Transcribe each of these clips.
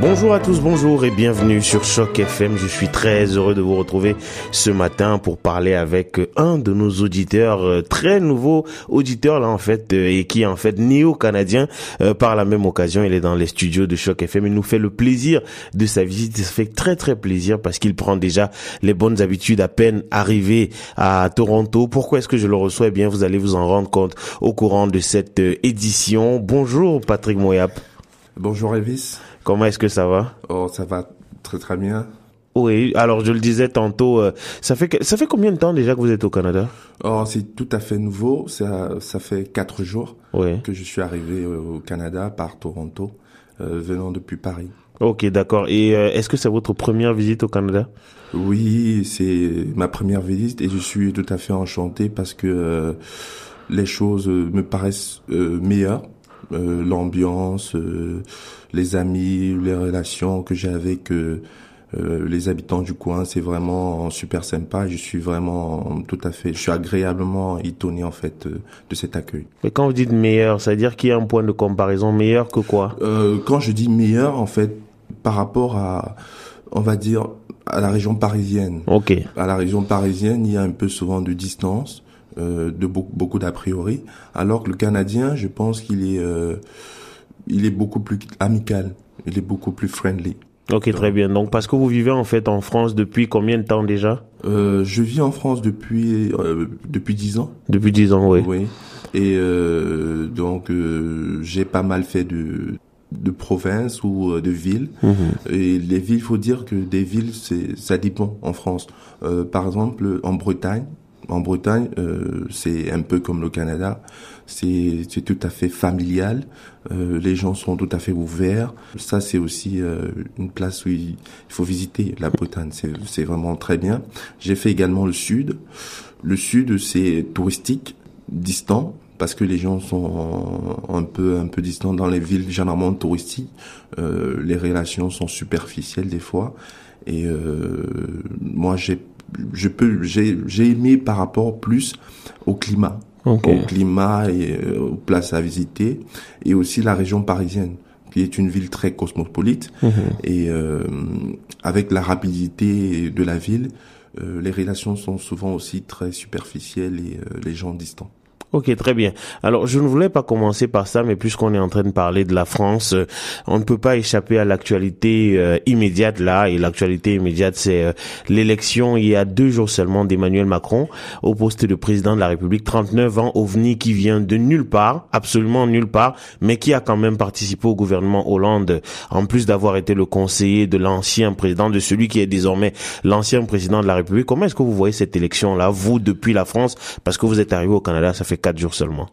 Bonjour à tous, bonjour et bienvenue sur Choc FM. Je suis très heureux de vous retrouver ce matin pour parler avec un de nos auditeurs, euh, très nouveau auditeur là en fait, euh, et qui en fait néo-canadien. Euh, par la même occasion, il est dans les studios de Choc FM. Il nous fait le plaisir de sa visite. Ça fait très très plaisir parce qu'il prend déjà les bonnes habitudes à peine arrivé à Toronto. Pourquoi est-ce que je le reçois? Eh bien, vous allez vous en rendre compte au courant de cette édition. Bonjour Patrick Moyap. Bonjour Elvis. Comment est-ce que ça va? Oh, ça va très très bien. Oui, alors je le disais tantôt, euh, ça fait ça fait combien de temps déjà que vous êtes au Canada? Oh, c'est tout à fait nouveau. Ça, ça fait quatre jours que je suis arrivé au Canada par Toronto, euh, venant depuis Paris. Ok, d'accord. Et euh, est-ce que c'est votre première visite au Canada? Oui, c'est ma première visite et je suis tout à fait enchanté parce que les choses me paraissent meilleures euh, l'ambiance, euh, les amis, les relations que j'ai avec euh, les habitants du coin, c'est vraiment super sympa. Je suis vraiment tout à fait, je suis agréablement étonné en fait de cet accueil. Mais quand vous dites meilleur, ça veut dire qu'il y a un point de comparaison meilleur que quoi? Quand je dis meilleur, en fait, par rapport à, on va dire, à la région parisienne. Ok. À la région parisienne, il y a un peu souvent de distance. Euh, de beaucoup, beaucoup d'a priori, alors que le Canadien, je pense qu'il est, euh, il est beaucoup plus amical, il est beaucoup plus friendly. Ok, très bien. Donc, parce que vous vivez en fait en France depuis combien de temps déjà? Euh, Je vis en France depuis depuis dix ans. Depuis dix ans, oui. Oui. Et euh, donc, j'ai pas mal fait de de province ou de villes. Mhm. Et les villes, il faut dire que des villes, c'est ça dépend en France. par exemple, en Bretagne, en Bretagne, euh, c'est un peu comme le Canada. C'est tout à fait familial. Euh, les gens sont tout à fait ouverts. Ça, c'est aussi euh, une place où il faut visiter la Bretagne. C'est vraiment très bien. J'ai fait également le sud. Le sud, c'est touristique, distant, parce que les gens sont un peu un peu distants dans les villes généralement touristiques. Euh, les relations sont superficielles des fois. Et euh, moi, j'ai je peux, j'ai aimé par rapport plus au climat, au climat et euh, aux places à visiter, et aussi la région parisienne qui est une ville très cosmopolite mhm. et euh, avec la rapidité de la ville, euh, les relations sont souvent aussi très superficielles et les gens distants. Ok, très bien. Alors, je ne voulais pas commencer par ça, mais puisqu'on est en train de parler de la France, euh, on ne peut pas échapper à l'actualité euh, immédiate là. Et l'actualité immédiate, c'est euh, l'élection il y a deux jours seulement d'Emmanuel Macron au poste de président de la République. 39 ans, ovni qui vient de nulle part, absolument nulle part, mais qui a quand même participé au gouvernement Hollande, en plus d'avoir été le conseiller de l'ancien président, de celui qui est désormais l'ancien président de la République. Comment est-ce que vous voyez cette élection-là, vous, depuis la France, parce que vous êtes arrivé au Canada, ça fait quatre jours seulement.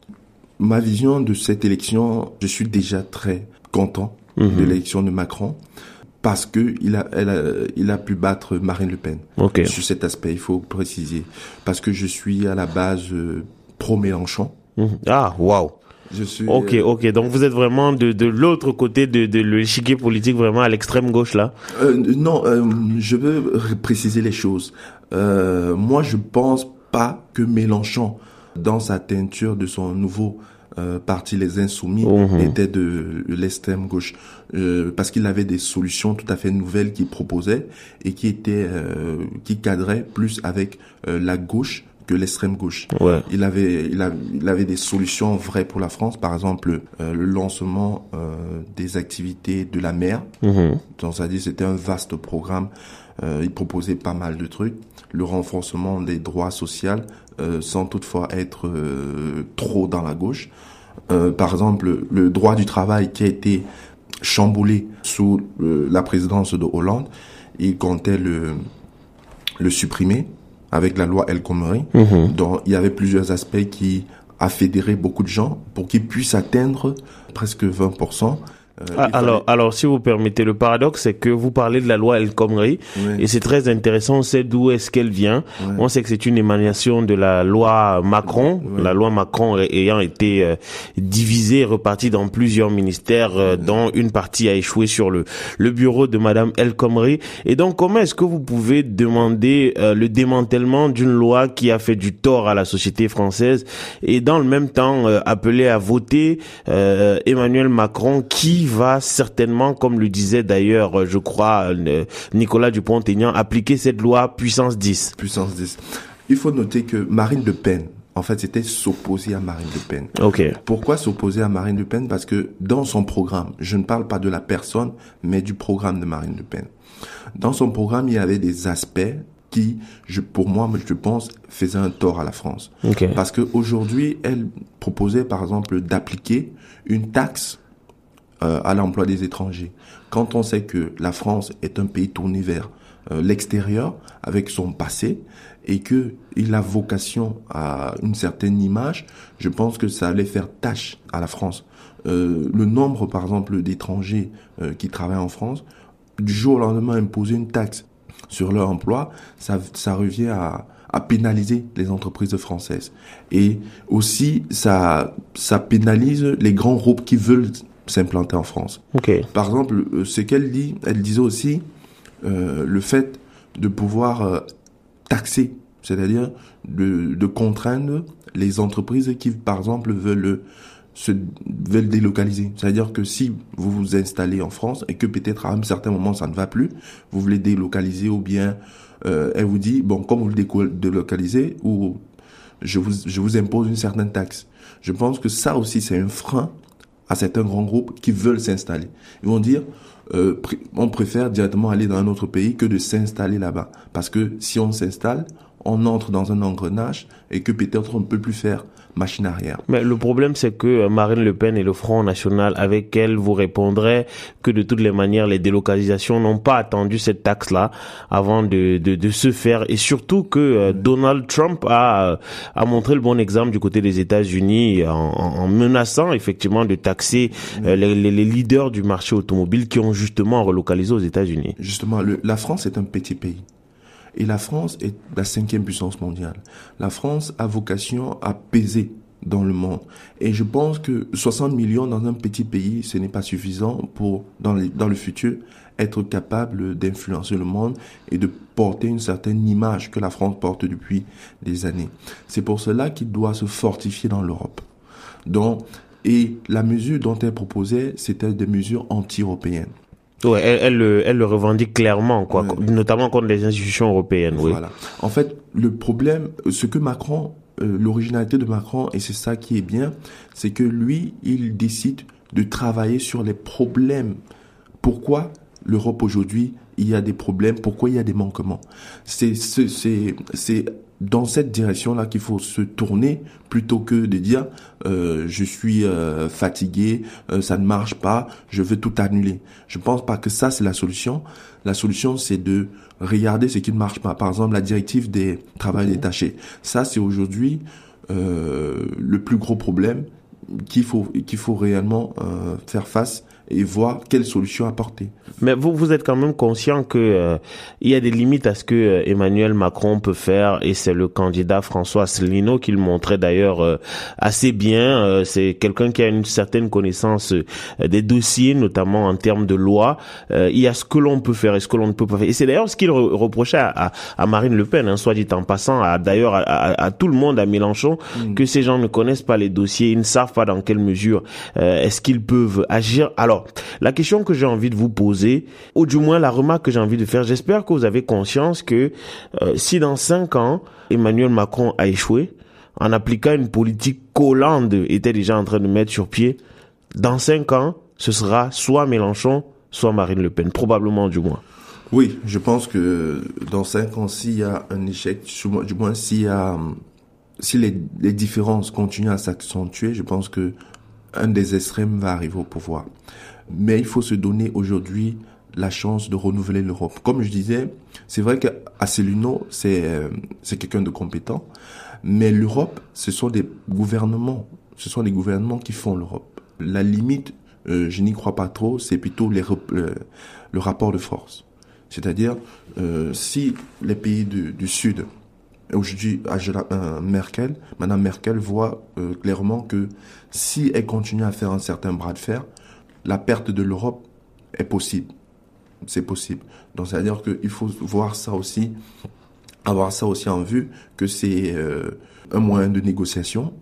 Ma vision de cette élection, je suis déjà très content de mhm. l'élection de Macron parce que il a, il a pu battre Marine Le Pen. Sur cet aspect, il faut préciser. Parce que je suis à la base euh, pro-Mélenchon. Mhm. Ah, waouh. Je suis. Ok, euh, ok. Donc vous êtes vraiment de, de l'autre côté de, de l'échiquier politique, vraiment à l'extrême gauche là? Euh, non, je veux préciser les choses. moi, je pense pas que Mélenchon dans sa teinture de son nouveau euh, parti Les Insoumis mhm. était de l'extrême gauche euh, parce qu'il avait des solutions tout à fait nouvelles qu'il proposait et qui étaient euh, qui cadraient plus avec la gauche que l'extrême gauche. Ouais. Il avait il, il, avait des solutions vraies pour la France, par exemple le lancement des activités de la mer. Donc ça dit c'était un vaste programme. il proposait pas mal de trucs. Le renforcement des droits sociaux, euh, sans toutefois être euh, trop dans la gauche. Euh, par exemple, le droit du travail qui a été chamboulé sous la présidence de Hollande, il comptait le, le supprimer avec la loi El Khomri. Mhm. dont il y avait plusieurs aspects qui a fédéré beaucoup de gens pour qu'ils puissent atteindre presque 20% Euh, ah, alors, alors, si vous permettez, le paradoxe, c'est que vous parlez de la loi El Khomri, et c'est très intéressant, on sait d'où est-ce qu'elle vient. On sait que c'est une émanation de la loi Macron, la loi Macron ayant été euh, divisée et repartie dans plusieurs ministères, euh, dont une partie a échoué sur le, le bureau de Madame El Khomri. Et donc, comment est-ce que vous pouvez demander le démantèlement d'une loi qui a fait du tort à la société française et dans le même temps appeler à voter Emmanuel Macron qui va certainement, comme le disait d'ailleurs, euh, je crois, euh, Nicolas Dupont-Aignan, appliquer cette loi puissance 10. Puissance 10. Il faut noter que Marine Le Pen, en fait, c'était s'opposer à Marine Le Pen. Ok. Pourquoi s'opposer à Marine Le Pen? Parce que dans son programme, je ne parle pas de la personne, mais du programme de Marine Le Pen. Dans son programme, il y avait des aspects qui, je, pour moi, je pense, faisaient un tort à la France. Okay. Parce qu'aujourd'hui, elle proposait, par exemple, d'appliquer une taxe euh, à l'emploi des étrangers. Quand on sait que la France est un pays tourné vers euh, l'extérieur avec son passé et que il a vocation à une certaine image, je pense que ça allait faire tâche à la France. Euh, le nombre, par exemple, d'étrangers qui travaillent en France, du jour au lendemain imposer une taxe sur leur emploi, ça, ça revient à, à pénaliser les entreprises françaises. Et aussi, ça, ça pénalise les grands groupes qui veulent s'implanter en France. Okay. Par exemple, euh, ce qu'elle dit, elle disait aussi euh, le fait de pouvoir euh, taxer, c'est-à-dire de, de, contraindre les entreprises qui, par exemple, veulent se veulent délocaliser. C'est-à-dire que si vous vous installez en France et que peut-être à un certain moment ça ne va plus, vous voulez délocaliser ou bien euh, elle vous dit bon comme vous le délocalisez ou je vous je vous impose une certaine taxe. Je pense que ça aussi c'est un frein à certains grands groupes qui veulent s'installer. Ils vont dire, euh, on préfère directement aller dans un autre pays que de s'installer là-bas. Parce que si on s'installe, on entre dans un engrenage et que peut-être on ne peut plus faire machine arrière. Mais le problème, c'est que euh, Marine Le Pen et le Front National, avec elle, vous répondraient que de toutes les manières, les délocalisations n'ont pas attendu cette taxe-là avant de, de, de, se faire. Et surtout que euh, Donald Trump a, euh, a montré le bon exemple du côté des États-Unis en, en, menaçant effectivement de taxer les, les, les, leaders du marché automobile qui ont justement relocalisé aux États-Unis. Justement, le, la France est un petit pays. Et la France est la cinquième puissance mondiale. La France a vocation à peser dans le monde. Et je pense que 60 millions dans un petit pays, ce n'est pas suffisant pour, dans, le futur, être capable d'influencer le monde et de porter une certaine image que la France porte depuis des années. C'est pour cela qu'il doit se fortifier dans l'Europe. Donc, et la mesure dont elle proposait, c'était des mesures anti-européennes. Ouais, elle, elle, le, elle le revendique clairement, quoi, notamment contre les institutions européennes. Oui. En fait, le problème, ce que Macron, euh, l'originalité de Macron, et c'est ça qui est bien, c'est que lui, il décide de travailler sur les problèmes. Pourquoi? l'Europe aujourd'hui, il y a des problèmes, pourquoi il y a des manquements? C'est, c'est, c'est dans cette direction-là qu'il faut se tourner plutôt que de dire euh, je suis euh, fatigué, euh, ça ne marche pas, je veux tout annuler. Je pense pas que ça c'est la solution. La solution c'est de regarder ce qui ne marche pas. Par exemple la directive des travailleurs détachés. Ça c'est aujourd'hui euh, le plus gros problème qu'il faut qu'il faut réellement euh, faire face et voir quelle solution apporter. Mais vous, vous êtes quand même conscient que euh, il y a des limites à ce que euh, Emmanuel Macron peut faire, et c'est le candidat François Asselineau qui le montrait d'ailleurs euh, assez bien. c'est quelqu'un qui a une certaine connaissance des dossiers, notamment en termes de loi. il y a ce que l'on peut faire et ce que l'on ne peut pas faire. Et c'est d'ailleurs ce qu'il reprochait à, à, Marine Le Pen, hein, soit dit en passant, à, d'ailleurs à, à, tout le monde, à Mélenchon, mm. que ces gens ne connaissent pas les dossiers, ils ne savent pas dans quelle mesure est-ce qu'ils peuvent agir. Alors la question que j'ai envie de vous poser, ou du moins la remarque que j'ai envie de faire, j'espère que vous avez conscience que euh, si dans cinq ans, Emmanuel Macron a échoué, en appliquant une politique qu'Hollande était déjà en train de mettre sur pied, dans cinq ans, ce sera soit Mélenchon, soit Marine Le Pen, probablement du moins. Oui, je pense que dans cinq ans, s'il y a un échec, du moins s'il y a, si les, les différences continuent à s'accentuer, je pense que un des extrêmes va arriver au pouvoir. Mais il faut se donner aujourd'hui la chance de renouveler l'Europe. Comme je disais, c'est vrai qu'Asselineau, c'est euh, c'est quelqu'un de compétent, mais l'Europe, ce sont des gouvernements, ce sont les gouvernements qui font l'Europe. La limite euh, je n'y crois pas trop, c'est plutôt le, rapport de force. C'est-à-dire, euh, si les pays du Sud, aujourd'hui, Merkel, Madame Merkel voit clairement que si elle continue à faire un certain bras de fer, la perte de l'Europe est possible. C'est possible. Donc, c'est-à-dire qu'il faut voir ça aussi, avoir ça aussi en vue, que c'est un moyen de négociation.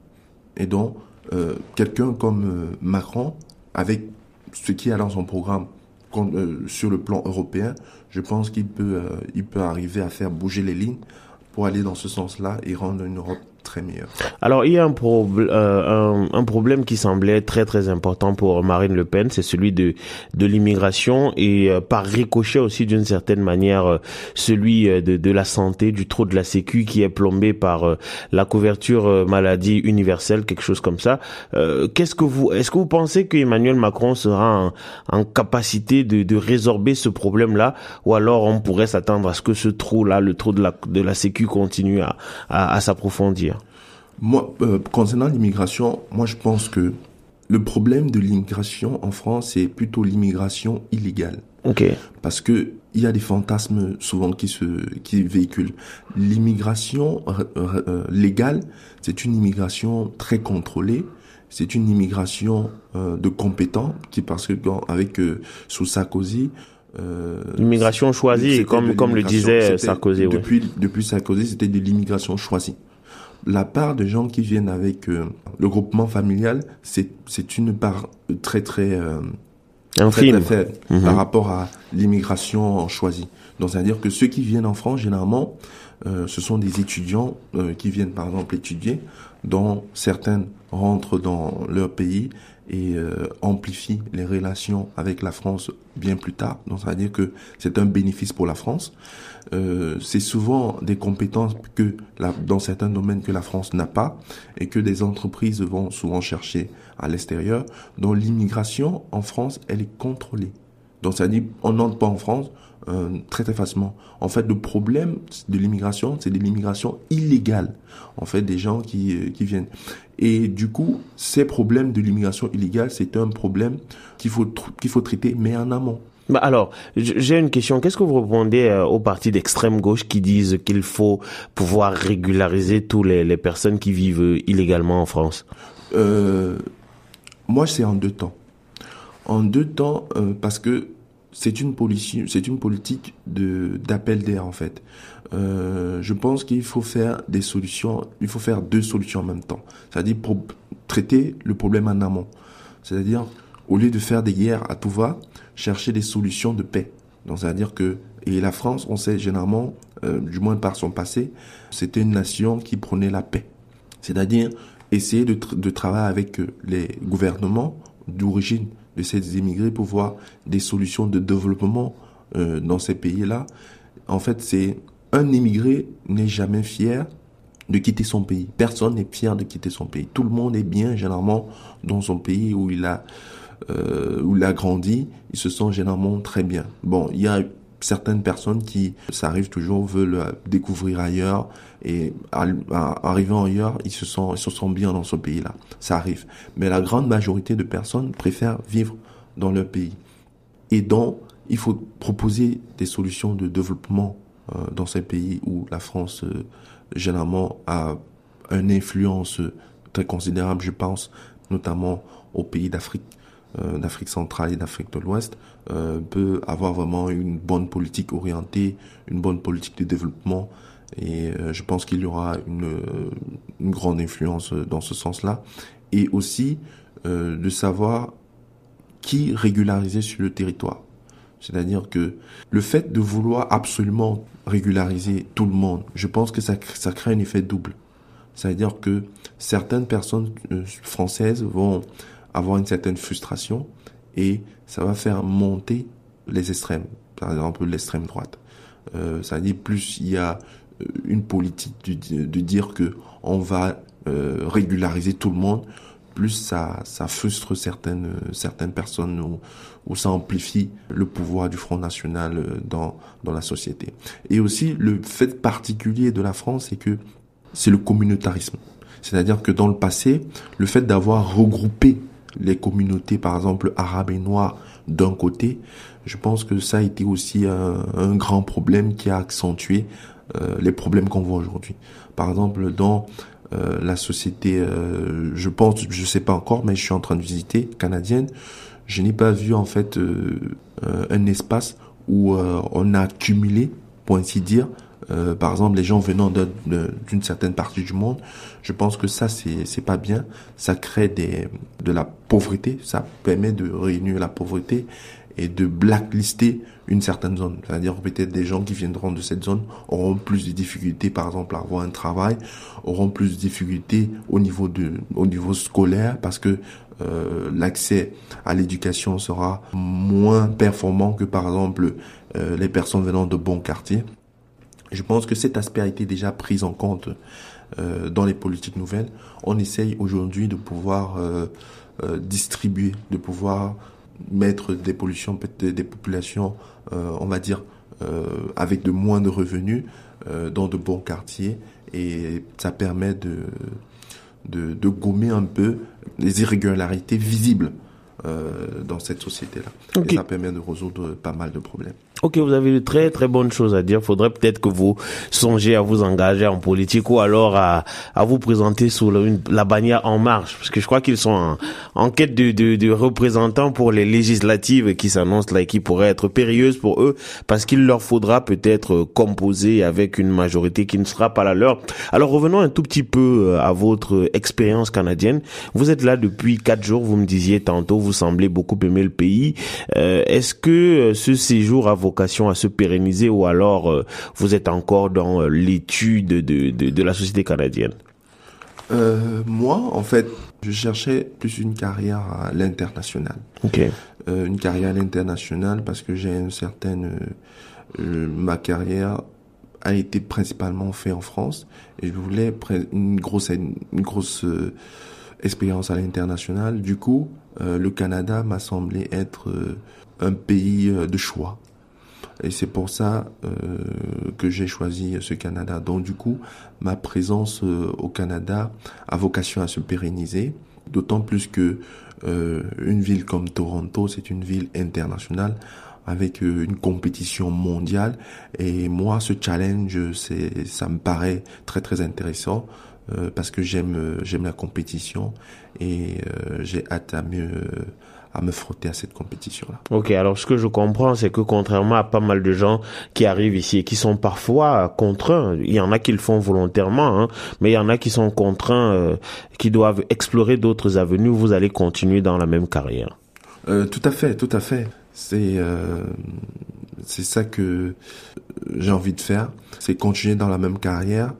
Et donc, euh, quelqu'un comme euh, Macron, avec ce qui est dans son programme euh, sur le plan européen, je pense qu'il peut, il peut arriver à faire bouger les lignes pour aller dans ce sens-là et rendre une Europe Alors, il y a un, euh, un, problème qui semblait très très important pour Marine Le Pen, c'est celui de, de l'immigration et euh, par ricochet aussi d'une certaine manière euh, celui de, de la santé, du trou de la sécu qui est plombé par la couverture maladie universelle, quelque chose comme ça. Qu'est-ce que vous, est-ce que vous pensez que Emmanuel Macron sera en, capacité de, de résorber ce problème-là, ou alors on pourrait s'attendre à ce que ce trou-là, le trou de la, de la sécu continue à, à s'approfondir? Moi, euh, concernant l'immigration, moi je pense que le problème de l'immigration en France, c'est plutôt l'immigration illégale. Ok. Parce que il y a des fantasmes souvent qui se qui véhiculent. L'immigration euh, euh, légale, c'est une immigration très contrôlée. C'est une immigration de compétents qui parce que avec sous Sarkozy, l'immigration choisie, comme comme le disait Sarkozy. Depuis depuis Sarkozy, c'était de l'immigration choisie la part de gens qui viennent avec euh, le groupement familial, c'est c'est une part très très euh, très, faible mhm. par rapport à l'immigration choisie. Donc c'est-à-dire que ceux qui viennent en France généralement, euh, ce sont des étudiants euh, qui viennent par exemple étudier, dont certaines rentrent dans leur pays et euh, amplifient les relations avec la France bien plus tard. Donc ça veut dire que c'est un bénéfice pour la France. Euh, c'est souvent des compétences que la, dans certains domaines que la France n'a pas et que des entreprises vont souvent chercher à l'extérieur. Donc l'immigration en France, elle est contrôlée. Donc ça dit, on n'entre pas en France euh, très très facilement. En fait, le problème de l'immigration, c'est de l'immigration illégale. En fait, des gens qui, euh, qui viennent. Et du coup, ces problèmes de l'immigration illégale, c'est un problème qu'il faut qu'il faut traiter, mais en amont. Bah alors, j'ai une question. Qu'est-ce que vous répondez euh, aux partis d'extrême gauche qui disent qu'il faut pouvoir régulariser tous les, les personnes qui vivent illégalement en France? Euh, Moi, c'est en deux temps. En deux temps, euh, parce que c'est une politique, de d'appel d'air en fait. Euh, je pense qu'il faut faire des solutions, il faut faire deux solutions en même temps. C'est-à-dire pour traiter le problème en amont. C'est-à-dire au lieu de faire des guerres à tout va, chercher des solutions de paix. Donc c'est-à-dire que et la France, on sait généralement, euh, du moins par son passé, c'était une nation qui prenait la paix. C'est-à-dire essayer de, de travailler avec les gouvernements d'origine de ces immigrés pour voir des solutions de développement euh, dans ces pays-là. En fait, c'est un immigré n'est jamais fier de quitter son pays. Personne n'est fier de quitter son pays. Tout le monde est bien généralement dans son pays où il a euh, où il a grandi. Se sent généralement très bien. Bon, il y a certaines personnes qui, ça arrive toujours, veulent découvrir ailleurs et arrivant ailleurs, ils se sentent, se bien dans ce pays-là. Ça arrive. Mais la grande majorité de personnes préfèrent vivre dans leur pays. Et donc, il faut proposer des solutions de développement euh, dans ces pays où la France, euh, généralement, a une influence très considérable, je pense, notamment aux pays d'Afrique euh, d'Afrique centrale et d'Afrique de l'Ouest euh, peut avoir vraiment une bonne politique orientée, une bonne politique de développement et euh, je pense qu'il y aura une, une, grande influence dans ce sens-là et aussi de savoir qui régulariser sur le territoire. C'est-à-dire que le fait de vouloir absolument régulariser tout le monde, je pense que ça, ça crée un effet double. C'est-à-dire que certaines personnes françaises vont avoir une certaine frustration et ça va faire monter les extrêmes, par exemple l'extrême droite. Euh, ça dit plus il y a euh, une politique de, dire que on va euh, régulariser tout le monde, plus ça, ça frustre certaines, certaines personnes ou, ou, ça amplifie le pouvoir du Front National euh, dans, dans la société. Et aussi, le fait particulier de la France, c'est que c'est le communautarisme. C'est-à-dire que dans le passé, le fait d'avoir regroupé les communautés, par exemple, arabes et noires d'un côté, je pense que ça a été aussi un, grand problème qui a accentué euh, les problèmes qu'on voit aujourd'hui. Par exemple, dans euh, la société, euh, je pense, je sais pas encore, mais je suis en train de visiter canadienne, je n'ai pas vu en fait un espace où on a cumulé, pour ainsi dire, euh, par exemple, les gens venant d'une certaine partie du monde, je pense que ça, c'est, pas bien. Ça crée des, de la pauvreté. Ça permet de réunir la pauvreté et de blacklister une certaine zone. C'est-à-dire peut-être des gens qui viendront de cette zone auront plus de difficultés, par exemple, à avoir un travail, auront plus de difficultés au niveau de, au niveau scolaire parce que euh, l'accès à l'éducation sera moins performant que par exemple euh, les personnes venant de bons quartiers. Je pense que cet aspect a été déjà pris en compte euh, dans les politiques nouvelles. On essaye aujourd'hui de pouvoir euh, euh, distribuer, de pouvoir mettre des pollutions, des populations, on va dire, avec de moins de revenus dans de bons quartiers et ça permet de, de, de gommer un peu les irrégularités visibles dans cette société-là. Et ça permet de résoudre pas mal de problèmes. Ok, vous avez de très très bonnes choses à dire. Faudrait peut-être que vous songiez à vous engager en politique ou alors à, à vous présenter sous la bannière En Marche, parce que je crois qu'ils sont en, en quête de, de, de, représentants pour les législatives qui s'annoncent là et qui pourraient être périlleuses pour eux, parce qu'il leur faudra peut-être composer avec une majorité qui ne sera pas la leur. Alors revenons un tout petit peu euh, à votre expérience canadienne. Vous êtes là depuis quatre jours, vous me disiez tantôt, vous semblez beaucoup aimer le pays. Euh, Est-ce que euh, ce séjour a vos vocation à se pérenniser ou alors euh, vous êtes encore dans euh, l'étude de, de, de, la société canadienne? Euh, Moi, en fait, je cherchais plus une carrière à l'international. Ok. Euh, une carrière à l'international parce que j'ai une certaine... Euh, ma carrière a été principalement faite en France et je voulais une grosse, une grosse expérience à l'international. Du coup, le Canada m'a semblé être un pays de choix. Et c'est pour ça euh, que j'ai choisi ce Canada. Donc du coup, ma présence euh, au Canada a vocation à se pérenniser, d'autant plus que euh, une ville comme Toronto, c'est une ville internationale avec une compétition mondiale. Et moi, ce challenge, c'est, ça me paraît très très intéressant. parce que j'aime j'aime la compétition et j'ai hâte à mieux à me frotter à cette compétition-là. Ok, alors ce que je comprends, c'est que contrairement à pas mal de gens qui arrivent ici et qui sont parfois contraints, il y en a qui le font volontairement, hein, mais il y en a qui sont contraints, euh, qui doivent explorer d'autres avenues, vous allez continuer dans la même carrière. Euh, tout à fait, tout à fait. C'est euh, c'est ça que j'ai envie de faire, c'est continuer dans la même carrière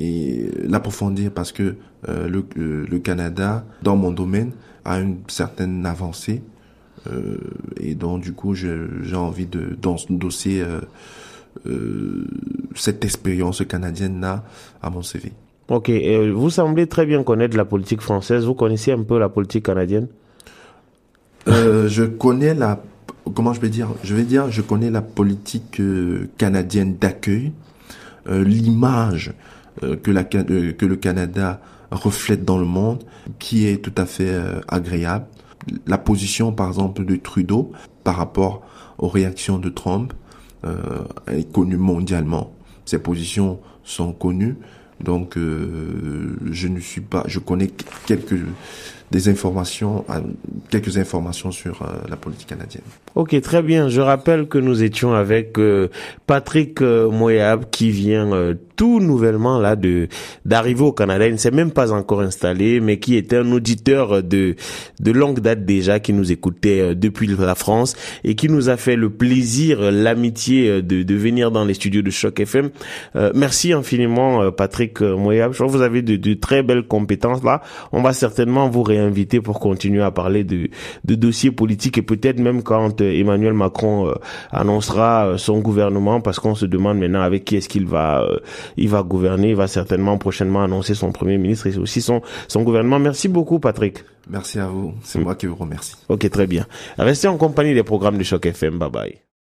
et l'approfondir parce que euh, le, le Canada, dans mon domaine, a une certaine avancée. Euh, et donc, du coup, j'ai envie de d'endosser euh, euh, cette expérience canadienne-là à mon CV. Ok, et vous semblez très bien connaître la politique française. Vous connaissez un peu la politique canadienne? Euh, Je connais la... Comment je vais dire? Je vais dire, je connais la politique euh, canadienne d'accueil, euh, l'image que, la, que le Canada reflète dans le monde, qui est tout à fait euh, agréable. La position, par exemple, de Trudeau par rapport aux réactions de Trump euh, est connue mondialement. Ces positions sont connues, donc euh, je ne suis pas, je connais quelques des informations, quelques informations sur la politique canadienne. Ok, très bien. Je rappelle que nous étions avec Patrick Moyab qui vient tout nouvellement là de d'arriver au Canada. Il ne s'est même pas encore installé, mais qui était un auditeur de de longue date déjà, qui nous écoutait euh, depuis la France et qui nous a fait le plaisir, l'amitié euh, de, de venir dans les studios de Choc FM. Euh, merci infiniment, Patrick Moyab. Je crois que vous avez de, de, très belles compétences là. On va certainement vous réinviter pour continuer à parler de, de dossiers politiques et peut-être même quand Emmanuel Macron annoncera son gouvernement, parce qu'on se demande maintenant avec qui est-ce qu'il va il va gouverner, il va certainement prochainement annoncer son premier ministre et aussi son, son gouvernement. Merci beaucoup, Patrick. Merci à vous. C'est moi qui vous remercie. Ok, très bien. Restez en compagnie des programmes de Choc FM. Bye bye.